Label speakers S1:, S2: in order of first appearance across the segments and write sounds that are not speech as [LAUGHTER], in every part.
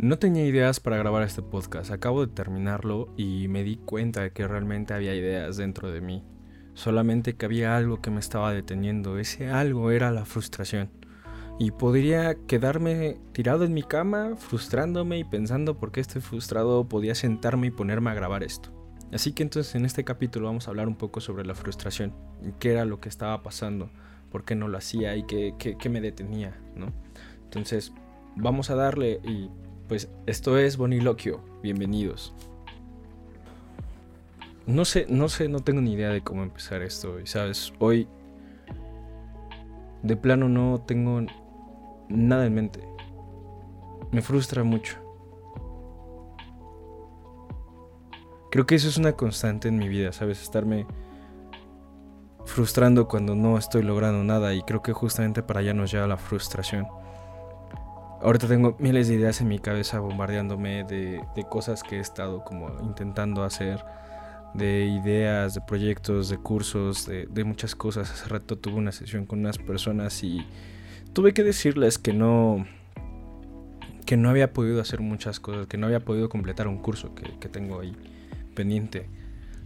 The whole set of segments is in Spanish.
S1: No tenía ideas para grabar este podcast, acabo de terminarlo y me di cuenta de que realmente había ideas dentro de mí. Solamente que había algo que me estaba deteniendo, ese algo era la frustración. Y podría quedarme tirado en mi cama, frustrándome y pensando por qué estoy frustrado, podía sentarme y ponerme a grabar esto. Así que entonces en este capítulo vamos a hablar un poco sobre la frustración, qué era lo que estaba pasando, por qué no lo hacía y qué, qué me detenía, ¿no? Entonces vamos a darle y pues esto es Boniloquio, bienvenidos. No sé, no sé, no tengo ni idea de cómo empezar esto. Y sabes, hoy de plano no tengo nada en mente. Me frustra mucho. Creo que eso es una constante en mi vida, ¿sabes? Estarme frustrando cuando no estoy logrando nada y creo que justamente para allá nos lleva la frustración. Ahorita tengo miles de ideas en mi cabeza bombardeándome de, cosas que he estado como intentando hacer, de ideas, de proyectos, de cursos, de, de, muchas cosas. Hace rato tuve una sesión con unas personas y tuve que decirles que no que no había podido hacer muchas cosas, que no había podido completar un curso que, que tengo ahí pendiente.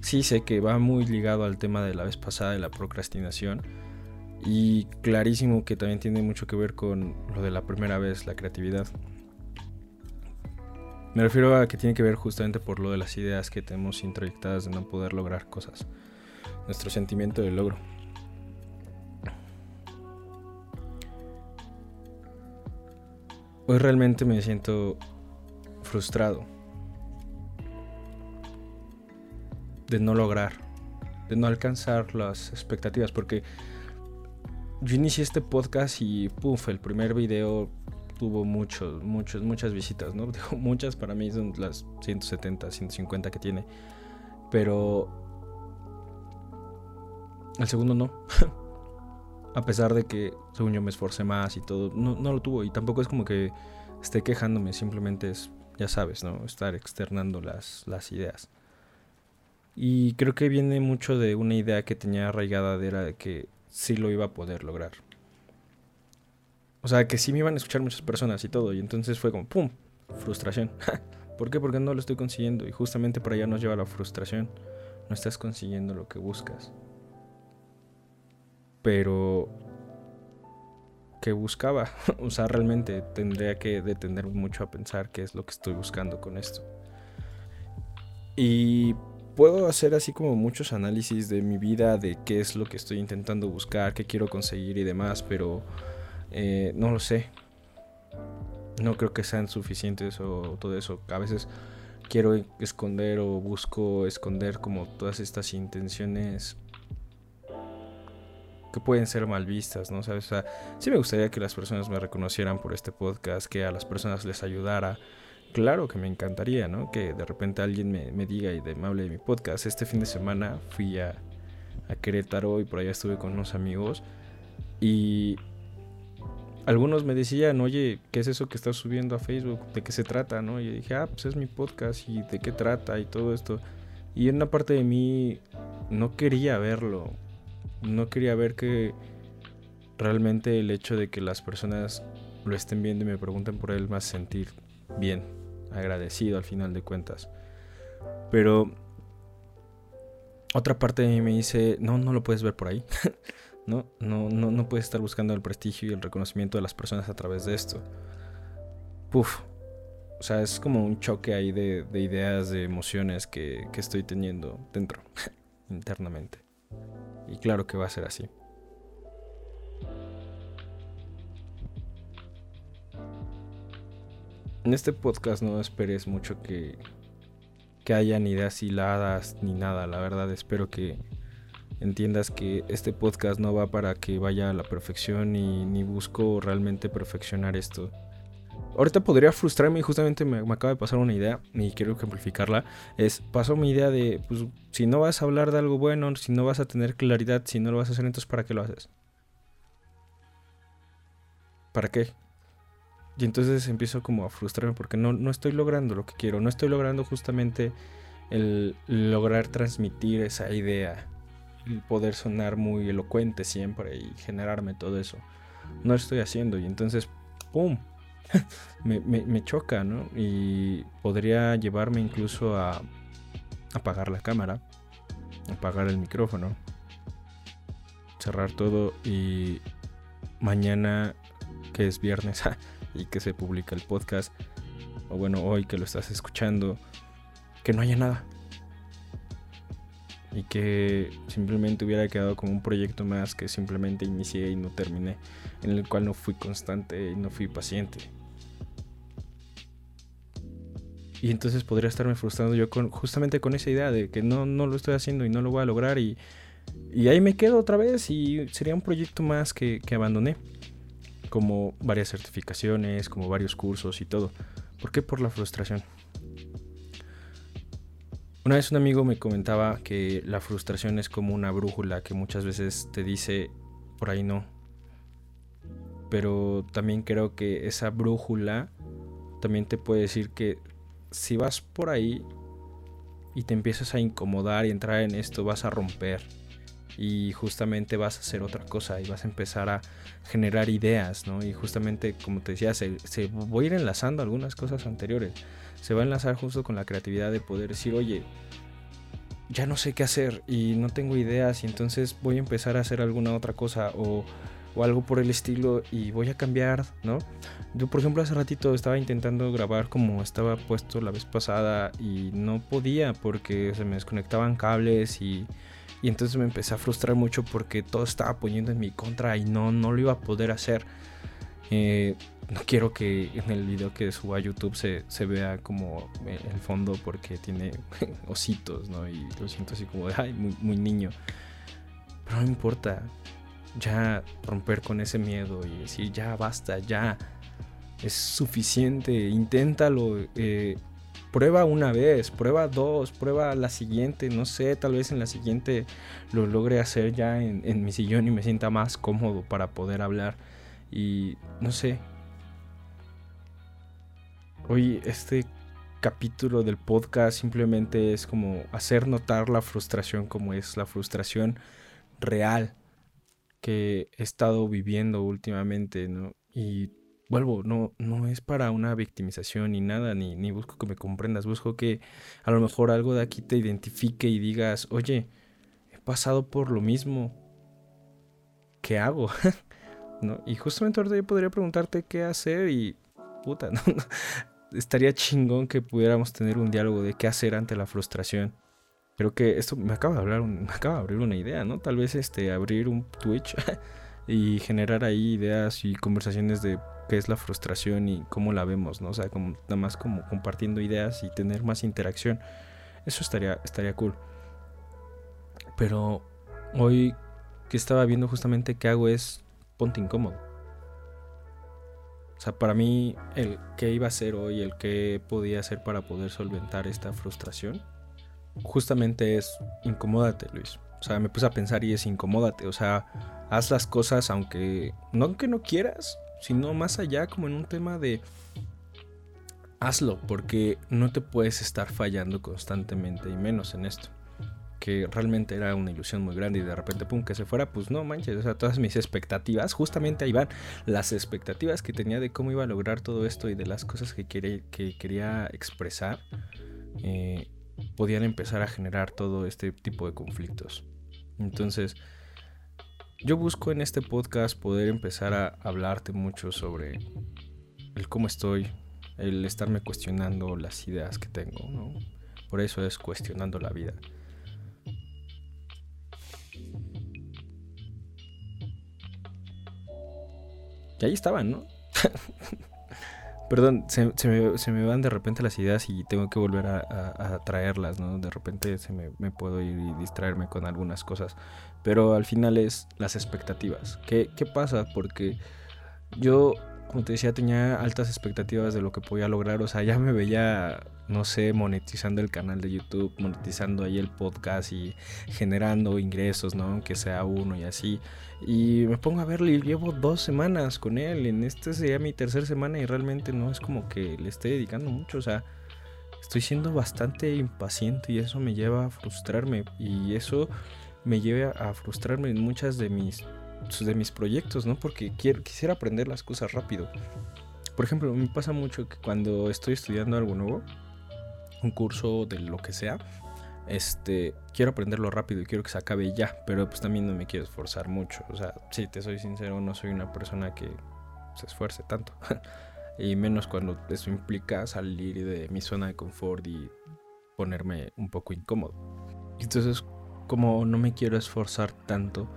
S1: Sí sé que va muy ligado al tema de la vez pasada de la procrastinación y clarísimo que también tiene mucho que ver con lo de la primera vez, la creatividad. Me refiero a que tiene que ver justamente por lo de las ideas que tenemos introyectadas de no poder lograr cosas. Nuestro sentimiento de logro. Hoy realmente me siento frustrado de no lograr, de no alcanzar las expectativas, porque yo inicié este podcast y puff, el primer video tuvo muchos, muchos, muchas visitas, ¿no? [LAUGHS] Muchas para mí son las 170, 150 que tiene. Pero el segundo no. [LAUGHS] A pesar de que, según yo, me esforcé más y todo, no, no, lo tuvo. Y tampoco es como que esté quejándome, simplemente es, ya sabes, ¿no? Estar externando las, las ideas. Y creo que viene mucho de una idea que tenía arraigada de que sí lo iba a poder lograr. O sea, que sí me iban a escuchar muchas personas y todo. Y entonces fue como, ¡pum! Frustración. [LAUGHS] ¿Por qué? Porque no lo estoy consiguiendo. Y justamente por allá nos lleva la frustración. No estás consiguiendo lo que buscas. Pero... ¿Qué buscaba? [LAUGHS] o sea, realmente tendría que detener mucho a pensar qué es lo que estoy buscando con esto. Y puedo hacer así como muchos análisis de mi vida, de qué es lo que estoy intentando buscar, qué quiero conseguir y demás, pero eh, no lo sé. No creo que sean suficientes o todo eso. A veces quiero esconder o busco esconder como todas estas intenciones que pueden ser mal vistas, ¿no? ¿Sabes? O sea, sí me gustaría que las personas me reconocieran por este podcast, que a las personas les ayudara claro que me encantaría, ¿no? Que de repente alguien me, diga y de, me hable de mi podcast. Este fin de semana fui a, a Querétaro y por allá estuve con unos amigos y algunos me decían, oye, ¿qué es eso que estás subiendo a Facebook? ¿De qué se trata? ¿no? Y yo dije, ah, pues es mi podcast y de qué trata y todo esto. Y en una parte de mí no quería verlo. No quería ver que realmente el hecho de que las personas lo estén viendo y me pregunten por él más sentir bien agradecido al final de cuentas. Pero otra parte de mí me dice, no, no lo puedes ver por ahí. [LAUGHS] no, no, no, no puedes estar buscando el prestigio y el reconocimiento de las personas a través de esto. Puf. O sea, es como un choque ahí de, ideas, de emociones que, que estoy teniendo dentro, [LAUGHS] internamente. Y claro que va a ser así. En este podcast no esperes mucho que, que hayan ideas hiladas ni nada. La verdad, espero que entiendas que este podcast no va para que vaya a la perfección y ni busco realmente perfeccionar esto. Ahorita podría frustrarme y justamente me, acaba de pasar una idea y quiero ejemplificarla. Es, pasó mi idea de, pues, si no vas a hablar de algo bueno, si no vas a tener claridad, si no lo vas a hacer, entonces ¿para qué lo haces? ¿Para qué? Y entonces empiezo como a frustrarme porque no, no estoy logrando lo que quiero, no estoy logrando justamente el lograr transmitir esa idea, el poder sonar muy elocuente siempre y generarme todo eso. No lo estoy haciendo y entonces, ¡pum! [LAUGHS] me, choca, ¿no? Y podría llevarme incluso a apagar la cámara, apagar el micrófono, cerrar todo y mañana, que es viernes [LAUGHS] y que se publica el podcast, o bueno, hoy que lo estás escuchando, que no haya nada. Y que simplemente hubiera quedado como un proyecto más que simplemente inicié y no terminé, en el cual no fui constante y no fui paciente. Y entonces podría estarme frustrando yo con, justamente con esa idea de que no, no lo estoy haciendo y no lo voy a lograr y, y ahí me quedo otra vez y sería un proyecto más que, que abandoné. Como varias certificaciones, como varios cursos y todo. ¿Por qué? Por la frustración. Una vez un amigo me comentaba que la frustración es como una brújula que muchas veces te dice por ahí no. Pero también creo que esa brújula también te puede decir que si vas por ahí y te empiezas a incomodar y entrar en esto, vas a romper. Y justamente vas a hacer otra cosa y vas a empezar a generar ideas, ¿no? Y justamente, como te decía, se, se voy a ir enlazando algunas cosas anteriores. Se va a enlazar justo con la creatividad de poder decir, oye, ya no sé qué hacer y no tengo ideas y entonces voy a empezar a hacer alguna otra cosa o o algo por el estilo y voy a cambiar, ¿no? Yo, por ejemplo, hace ratito estaba intentando grabar como estaba puesto la vez pasada y no podía porque se me desconectaban cables y, y entonces me empecé a frustrar mucho porque todo estaba poniendo en mi contra y no, no lo iba a poder hacer. Eh, no quiero que en el video que suba a YouTube se, se vea como el fondo porque tiene [LAUGHS] ositos, ¿no? Y lo siento así como de, ay, muy, muy niño. Pero no importa, ya romper con ese miedo y decir, ya basta, ya es suficiente, inténtalo, eh, prueba una vez, prueba dos, prueba la siguiente, no sé, tal vez en la siguiente lo logre hacer ya en, mi sillón y me sienta más cómodo para poder hablar y no sé. Hoy este capítulo del podcast simplemente es como hacer notar la frustración como es la frustración real que he estado viviendo últimamente, ¿no? Y vuelvo, no, no es para una victimización ni nada, ni, ni busco que me comprendas, busco que a lo mejor algo de aquí te identifique y digas, oye, he pasado por lo mismo, ¿qué hago? [LAUGHS] ¿No? Y justamente ahorita yo podría preguntarte qué hacer y puta, [LAUGHS] ¿no? estaría chingón que pudiéramos tener un diálogo de qué hacer ante la frustración. Creo que esto me acaba de hablar, [LAUGHS] me acaba de abrir una idea, ¿no? Tal vez este abrir un Twitch y generar ahí ideas y conversaciones de qué es la frustración y cómo la vemos, ¿no? O sea, como nada más como compartiendo ideas y tener más interacción. Eso estaría estaría cool. Pero hoy que estaba viendo justamente qué hago es ponte incómodo. O sea, para mí el qué iba a hacer hoy, el qué podía hacer para poder solventar esta frustración justamente es incomódate, Luis. O sea, me puse a pensar y es incomódate. O sea, haz las cosas aunque no que no quieras, sino más allá como en un tema de hazlo, porque no te puedes estar fallando constantemente y menos en esto. Que realmente era una ilusión muy grande y de repente, pum, que se fuera, pues no manches, o sea, todas mis expectativas, justamente ahí van las expectativas que tenía de cómo iba a lograr todo esto y de las cosas que, que quería expresar. Eh, podían empezar a generar todo este tipo de conflictos. Entonces, yo busco en este podcast poder empezar a hablarte mucho sobre el cómo estoy, el estarme cuestionando las ideas que tengo, ¿no? Por eso es cuestionando la vida. Y ahí estaban, ¿no? [LAUGHS] Perdón, se, me, van de repente las ideas y tengo que volver a, traerlas, ¿no? De repente se me, puedo ir y distraerme con algunas cosas. Pero al final es las expectativas. ¿Qué, qué pasa? Porque yo como te decía, tenía altas expectativas de lo que podía lograr. O sea, ya me veía, no sé, monetizando el canal de YouTube, monetizando ahí el podcast y generando ingresos, ¿no? Aunque sea uno y así. Y me pongo a verle y llevo dos semanas con él. En esta sería mi tercera semana y realmente no es como que le esté dedicando mucho. O sea, estoy siendo bastante impaciente y eso me lleva a frustrarme. Y eso me lleva a frustrarme en muchas de mis de mis proyectos, ¿no? Porque quiero, quisiera aprender las cosas rápido. por ejemplo, me pasa mucho que cuando estoy estudiando algo nuevo, un curso de lo que sea, este, quiero aprenderlo rápido y quiero que se acabe ya, pero pues también no me quiero esforzar mucho. O sea, si te soy sincero, no soy una persona que se esfuerce tanto. [LAUGHS] y menos cuando eso implica salir de mi zona de confort y ponerme un poco incómodo. Entonces, como no me quiero esforzar tanto,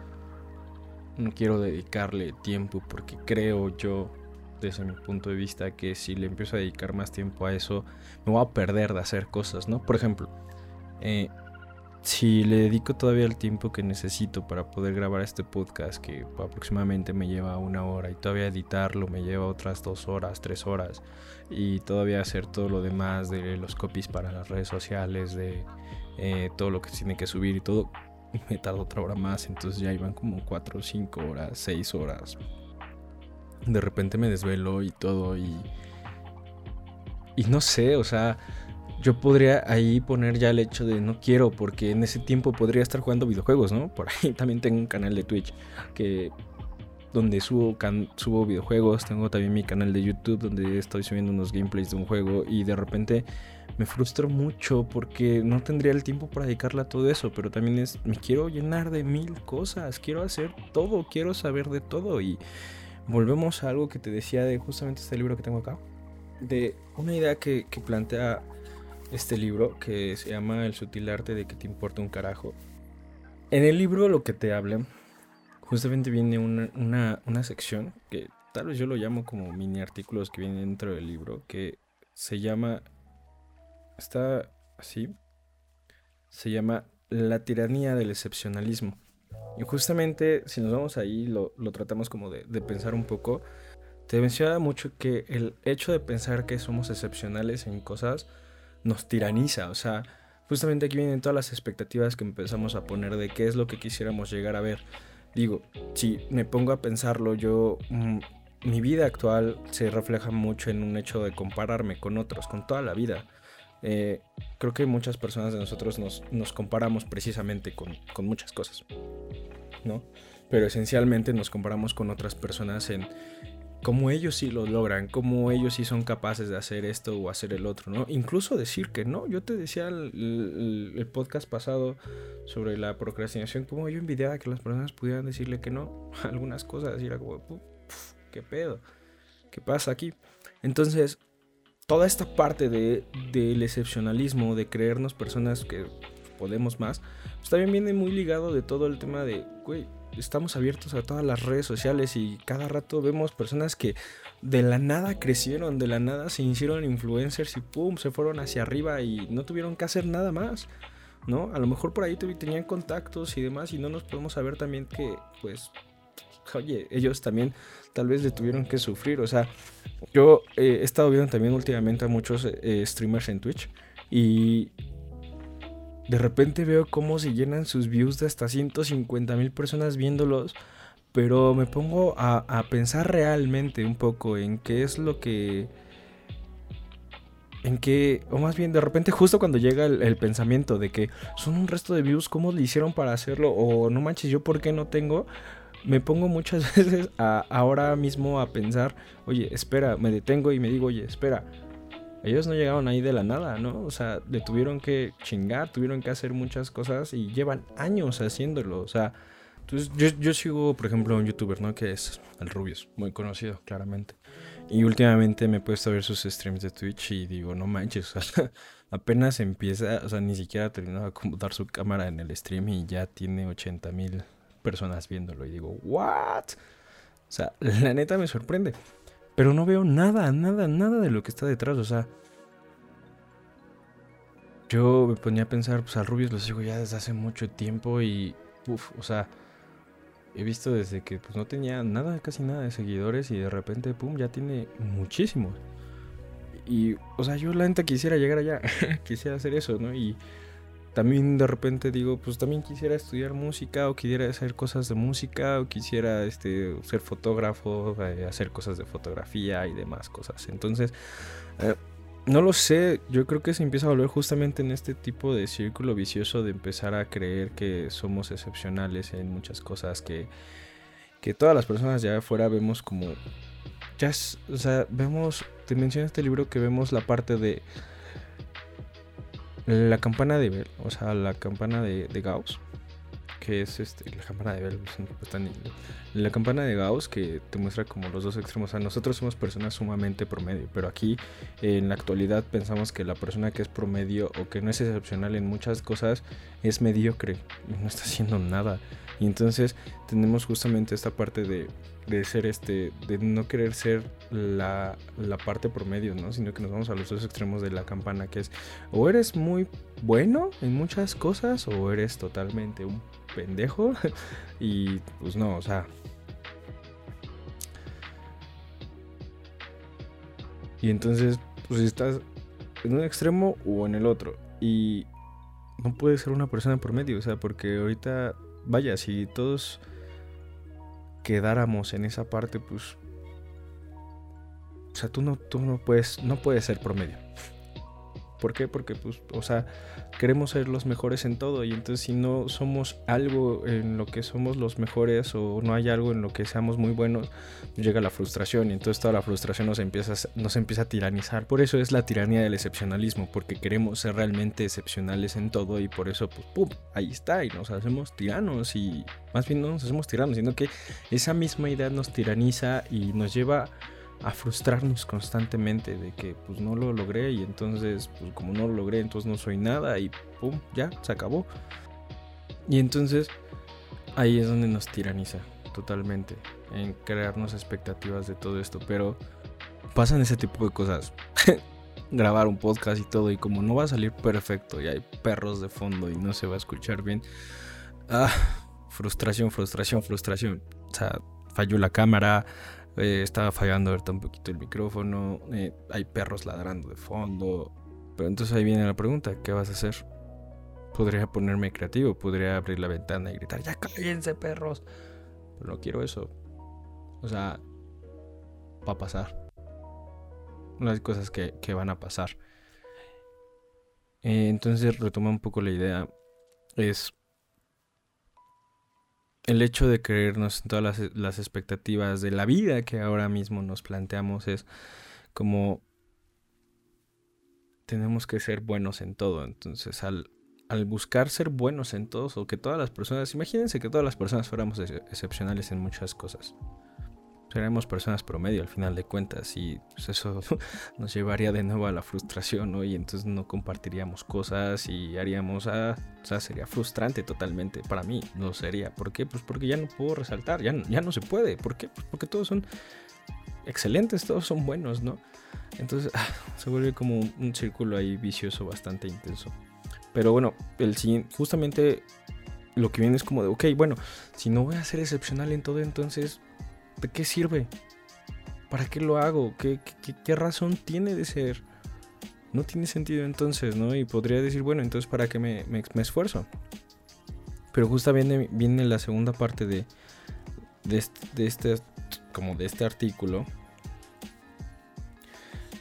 S1: no quiero dedicarle tiempo porque creo yo, desde mi punto de vista, que si le empiezo a dedicar más tiempo a eso, me voy a perder de hacer cosas, ¿no? Por ejemplo, eh, si le dedico todavía el tiempo que necesito para poder grabar este podcast, que aproximadamente me lleva una hora, y todavía editarlo me lleva otras dos horas, tres horas, y todavía hacer todo lo demás de los copies para las redes sociales, de eh, todo lo que tiene que subir y todo, me tarda otra hora más, entonces ya iban como cuatro, cinco horas, seis horas. De repente me desvelo y todo, y. Y no sé, o sea yo podría ahí poner ya el hecho de no quiero, porque en ese tiempo podría estar jugando videojuegos, ¿no? Por ahí [LAUGHS] también tengo un canal de Twitch que donde subo, subo videojuegos, tengo también mi canal de YouTube donde estoy subiendo unos gameplays de un juego y de repente me frustro mucho porque no tendría el tiempo para dedicarle a todo eso, pero también es, me quiero llenar de mil cosas, quiero hacer todo, quiero saber de todo y volvemos a algo que te decía de justamente este libro que tengo acá, de una idea que, plantea este libro que se llama El sutil arte de que te importa un carajo. En el libro lo que te habla, justamente viene una, una, sección que tal vez yo lo llamo como mini artículos que vienen dentro del libro, que se llama, está así, se llama La tiranía del excepcionalismo. Y justamente si nos vamos ahí, lo, lo tratamos como de, pensar un poco. Te menciona mucho que el hecho de pensar que somos excepcionales en cosas nos tiraniza. O sea, justamente aquí vienen todas las expectativas que empezamos a poner de qué es lo que quisiéramos llegar a ver. Digo, si me pongo a pensarlo, yo, mm, mi vida actual se refleja mucho en un hecho de compararme con otros, con toda la vida. Eh, creo que muchas personas de nosotros nos, nos comparamos precisamente con, con muchas cosas, ¿no? Pero esencialmente nos comparamos con otras personas en, como ellos sí lo logran, como ellos sí son capaces de hacer esto o hacer el otro, ¿no? Incluso decir que no. Yo te decía el, podcast pasado sobre la procrastinación, como yo envidiaba que las personas pudieran decirle que no [LAUGHS] algunas cosas y era ¿qué pedo? ¿Qué pasa aquí? Entonces, toda esta parte de, del excepcionalismo, de creernos personas que podemos más, pues también viene muy ligado de todo el tema de, güey, estamos abiertos a todas las redes sociales y cada rato vemos personas que de la nada crecieron, de la nada se hicieron influencers y pum, se fueron hacia arriba y no tuvieron que hacer nada más. ¿No? A lo mejor por ahí tenían contactos y demás y no nos podemos saber también que, pues, oye, ellos también tal vez le tuvieron que sufrir. O sea, yo eh, he estado viendo también últimamente a muchos eh, streamers en Twitch y de repente veo cómo se llenan sus views de hasta 150 mil personas viéndolos. Pero me pongo a, pensar realmente un poco en qué es lo que en qué, o más bien de repente justo cuando llega el, pensamiento de que son un resto de views, ¿cómo le hicieron para hacerlo? O no manches, yo por qué no tengo, me pongo muchas [LAUGHS] veces ahora mismo a pensar, oye, espera, me detengo y me digo, oye, espera, ellos no llegaron ahí de la nada, ¿no? O sea, le tuvieron que chingar, tuvieron que hacer muchas cosas y llevan años haciéndolo. O sea, entonces yo, yo sigo, por ejemplo, a un youtuber, ¿no? Que es el Rubius, muy conocido, claramente. Y últimamente me he puesto a ver sus streams de Twitch y digo, no manches, [LAUGHS] o sea, apenas empieza, o sea, ni siquiera ha terminado de acomodar su cámara en el stream y ya tiene 80 mil personas viéndolo. Y digo, ¿what? O sea, [LAUGHS] la neta me sorprende. Pero no veo nada, nada, nada de lo que está detrás. O sea, yo me ponía a pensar, pues al Rubius lo sigo ya desde hace mucho tiempo y, uff, o sea, he visto desde que pues no tenía nada, casi nada de seguidores y de repente, pum, ya tiene muchísimos. Y, o sea, yo la gente quisiera llegar allá, [LAUGHS] quisiera hacer eso, ¿no? Y también de repente digo, pues también quisiera estudiar música o quisiera hacer cosas de música o quisiera este, ser fotógrafo, eh, hacer cosas de fotografía y demás cosas. Entonces, eh, no lo sé, yo creo que se empieza a volver justamente en este tipo de círculo vicioso de empezar a creer que somos excepcionales en muchas cosas que, que todas las personas de afuera vemos como ya o sea, vemos, te menciona este libro que vemos la parte de la campana de Bell, o sea, la campana de, de Gauss, que es este, la campana de Bell, pues, la campana de Gauss que te muestra como los dos extremos. O nosotros somos personas sumamente promedio, pero aquí en la actualidad pensamos que la persona que es promedio o que no es excepcional en muchas cosas es mediocre y no está haciendo nada. Y entonces tenemos justamente esta parte de, de ser este, de no querer ser la, la, parte promedio, ¿no? Sino que nos vamos a los dos extremos de la campana, que es o eres muy bueno en muchas cosas o eres totalmente un pendejo. [LAUGHS] y pues no, o sea. Y entonces, pues estás en un extremo o en el otro. Y no puedes ser una persona por medio, o sea, porque ahorita, vaya, si todos quedáramos en esa parte, pues. O sea, tú no, tú no puedes, no puedes ser promedio. ¿Por qué? Porque, pues, o sea, queremos ser los mejores en todo y entonces si no somos algo en lo que somos los mejores o no hay algo en lo que seamos muy buenos, llega la frustración y entonces toda la frustración nos empieza, nos empieza a tiranizar. Por eso es la tiranía del excepcionalismo, porque queremos ser realmente excepcionales en todo y por eso, pues, ¡pum! Ahí está y nos hacemos tiranos y más bien no nos hacemos tiranos, sino que esa misma idea nos tiraniza y nos lleva a frustrarnos constantemente de que pues no lo logré y entonces pues como no lo logré entonces no soy nada y pum, ya, se acabó. Y entonces ahí es donde nos tiraniza totalmente en crearnos expectativas de todo esto, pero pasan ese tipo de cosas. [LAUGHS] Grabar un podcast y todo y como no va a salir perfecto y hay perros de fondo y no se va a escuchar bien. Ah, frustración, frustración, frustración. O sea, falló la cámara, eh, estaba fallando ahorita un poquito el micrófono. Eh, hay perros ladrando de fondo. Pero entonces ahí viene la pregunta: ¿qué vas a hacer? Podría ponerme creativo, podría abrir la ventana y gritar: ¡Ya cállense, perros! Pero no quiero eso. O sea, va a pasar. Unas cosas que, que van a pasar. Eh, entonces, retoma un poco la idea. Es el hecho de creernos en todas las, expectativas de la vida que ahora mismo nos planteamos es como tenemos que ser buenos en todo. Entonces, al, al buscar ser buenos en todos, o que todas las personas, imagínense que todas las personas fuéramos excepcionales en muchas cosas seremos personas promedio al final de cuentas y pues eso [LAUGHS] nos llevaría de nuevo a la frustración, ¿no? Y entonces no compartiríamos cosas y haríamos, ah, o sea, sería frustrante totalmente para mí, no sería. ¿Por qué? Pues porque ya no puedo resaltar, ya, ya no se puede. ¿Por qué? Pues porque todos son excelentes, todos son buenos, ¿no? Entonces ah, se vuelve como un círculo ahí vicioso bastante intenso. Pero bueno, el siguiente, justamente lo que viene es como de, ok, bueno, si no voy a ser excepcional en todo, entonces ¿De qué sirve? ¿Para qué lo hago? ¿Qué, razón tiene de ser? No tiene sentido entonces, ¿no? Y podría decir, bueno, entonces ¿para qué me, esfuerzo? Pero justamente viene la segunda parte de, este, como de este artículo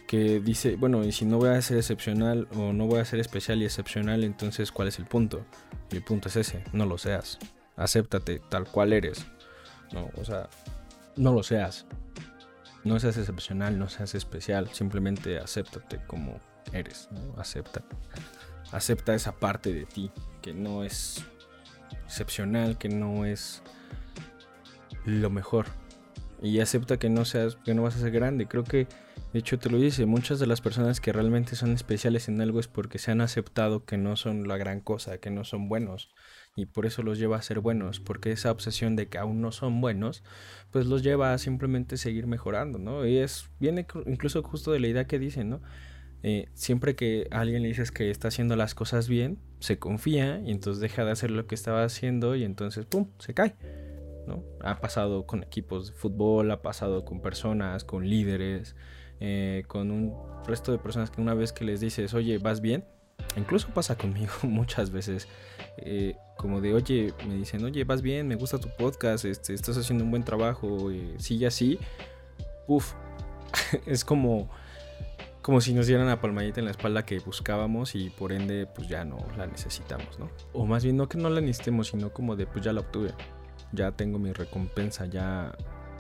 S1: que dice, bueno, y si no voy a ser excepcional o no voy a ser especial y excepcional, entonces ¿cuál es el punto? El punto es ese, no lo seas. Acéptate tal cual eres. No, o sea, no lo seas. No seas excepcional, no seas especial, simplemente acéptate como eres, Acepta. Acepta esa parte de ti que no es excepcional, que no es lo mejor. Y acepta que no seas, que no vas a ser grande. Creo que, de hecho, te lo dice, muchas de las personas que realmente son especiales en algo es porque se han aceptado que no son la gran cosa, que no son buenos y por eso los lleva a ser buenos, porque esa obsesión de que aún no son buenos, pues los lleva a simplemente seguir mejorando, ¿no? Y es, viene incluso justo de la idea que dicen, ¿no? Eh, siempre que alguien le dices que está haciendo las cosas bien, se confía y entonces deja de hacer lo que estaba haciendo y entonces, ¡pum!, se cae. ¿no? Ha pasado con equipos de fútbol, ha pasado con personas, con líderes, eh, con un resto de personas que una vez que les dices, oye, ¿vas bien? Incluso pasa conmigo [LAUGHS] muchas veces. Eh, como de, oye, me dicen, oye, vas bien, me gusta tu podcast, este, estás haciendo un buen trabajo, eh, sigue así. Uf, [LAUGHS] es como, como si nos dieran la palmadita en la espalda que buscábamos y por ende, pues ya no la necesitamos, ¿no? O más bien, no que no la necesitemos, sino como de, pues ya la obtuve, ya tengo mi recompensa, ya,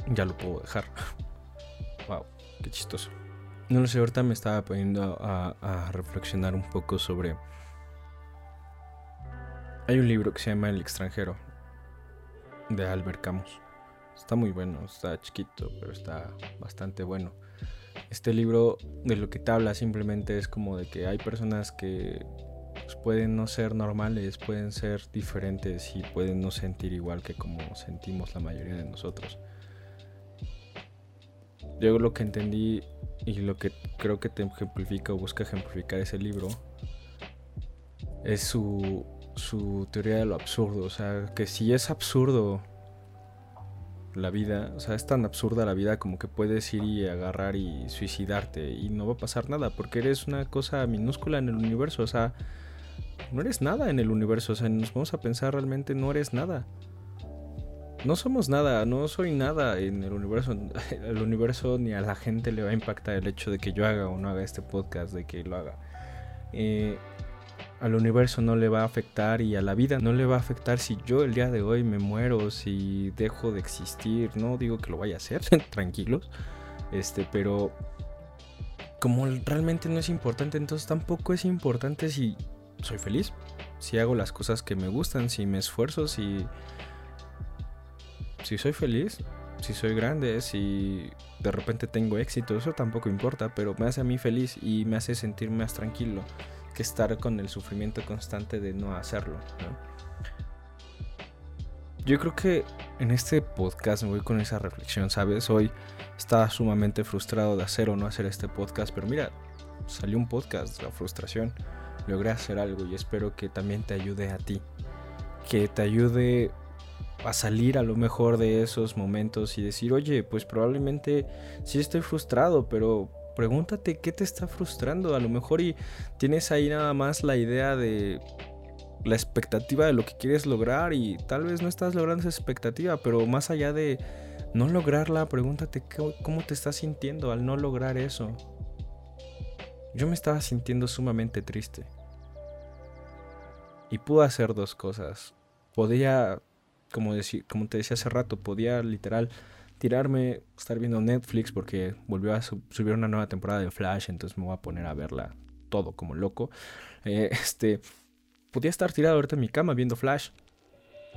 S1: ya lo puedo dejar. [LAUGHS] Wow, qué chistoso. No lo sé, ahorita me estaba poniendo a, a reflexionar un poco sobre... Hay un libro que se llama El extranjero, de Albert Camus. Está muy bueno, está chiquito, pero está bastante bueno. Este libro de lo que te habla simplemente es como de que hay personas que pues, pueden no ser normales, pueden ser diferentes y pueden no sentir igual que como sentimos la mayoría de nosotros. Yo lo que entendí y lo que creo que te ejemplifica o busca ejemplificar ese libro es su, su teoría de lo absurdo. O sea, que si es absurdo la vida, o sea, es tan absurda la vida como que puedes ir y agarrar y suicidarte y no va a pasar nada porque eres una cosa minúscula en el universo, o sea, no eres nada en el universo, o sea, nos vamos a pensar realmente no eres nada. No somos nada, no soy nada en el universo. [LAUGHS] El universo ni a la gente le va a impactar el hecho de que yo haga o no haga este podcast, de que lo haga. Eh, al universo no le va a afectar y a la vida no le va a afectar si yo el día de hoy me muero, si dejo de existir. No digo que lo vaya a hacer, [LAUGHS] tranquilos. Este, pero como realmente no es importante, entonces tampoco es importante si soy feliz, si hago las cosas que me gustan, si me esfuerzo, si si soy feliz, si soy grande, si de repente tengo éxito, eso tampoco importa, pero me hace a mí feliz y me hace sentir más tranquilo que estar con el sufrimiento constante de no hacerlo. Yo creo que en este podcast me voy con esa reflexión, ¿sabes? Hoy estaba sumamente frustrado de hacer o no hacer este podcast, pero mira, salió un podcast, la frustración, logré hacer algo y espero que también te ayude a ti, que te ayude a salir a lo mejor de esos momentos y decir, oye, pues probablemente sí estoy frustrado, pero pregúntate qué te está frustrando. A lo mejor y tienes ahí nada más la idea de la expectativa de lo que quieres lograr y tal vez no estás logrando esa expectativa, pero más allá de no lograrla, pregúntate cómo te estás sintiendo al no lograr eso. Yo me estaba sintiendo sumamente triste. Y pude hacer dos cosas. Podía, como, decir, como te decía hace rato, podía literal tirarme, estar viendo Netflix porque volvió a subir una nueva temporada de Flash, entonces me voy a poner a verla todo como loco. [LAUGHS] Eh, este, podía estar tirado ahorita en mi cama viendo Flash.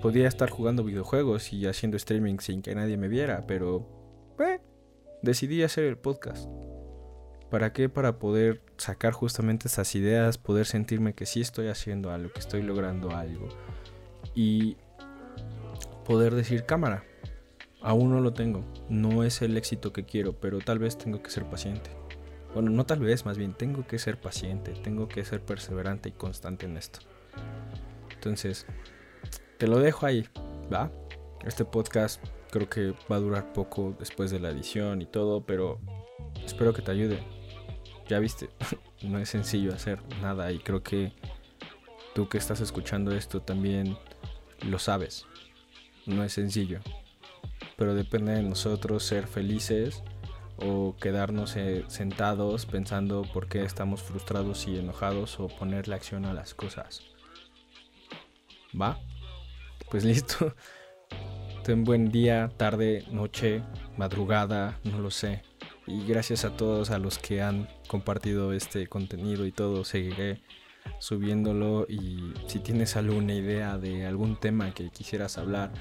S1: Podía estar jugando videojuegos y haciendo streaming sin que nadie me viera, pero eh, decidí hacer el podcast. ¿Para qué? Para poder sacar justamente esas ideas, poder sentirme que sí estoy haciendo algo, que estoy logrando algo. Y poder decir cámara, Aún no lo tengo. No es el éxito que quiero, pero tal vez tengo que ser paciente. Bueno, no tal vez, más bien tengo que ser paciente, tengo que ser perseverante y constante en esto. Entonces, te lo dejo ahí, ¿va? Este podcast creo que va a durar poco después de la edición y todo, pero espero que te ayude. Ya viste, [LAUGHS] no es sencillo hacer nada y creo que tú que estás escuchando esto también lo sabes. No es sencillo pero depende de nosotros ser felices o quedarnos eh, sentados pensando por qué estamos frustrados y enojados o ponerle acción a las cosas. ¿Va? Pues [LAUGHS] listo. Ten buen día, tarde, noche, madrugada, no lo sé. Y gracias a todos a los que han compartido este contenido y todo, seguiré subiéndolo y si tienes alguna idea de algún tema que quisieras hablar,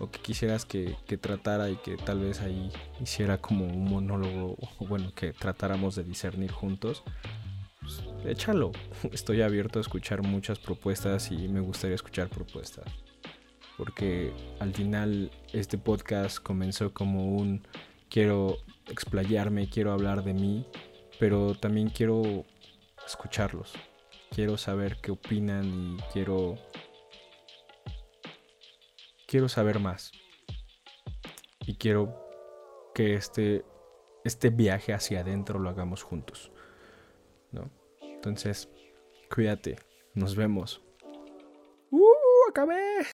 S1: o que quisieras que, tratara y que tal vez ahí hiciera como un monólogo, o bueno, que tratáramos de discernir juntos, pues, échalo. [LAUGHS] Estoy abierto a escuchar muchas propuestas y me gustaría escuchar propuestas. Porque al final este podcast comenzó como un quiero explayarme, quiero hablar de mí, pero también quiero escucharlos. Quiero saber qué opinan y quiero quiero saber más. Y quiero que este, este viaje hacia adentro lo hagamos juntos. ¿no? Entonces, cuídate. Nos vemos. ¡Uh! ¡Acabé!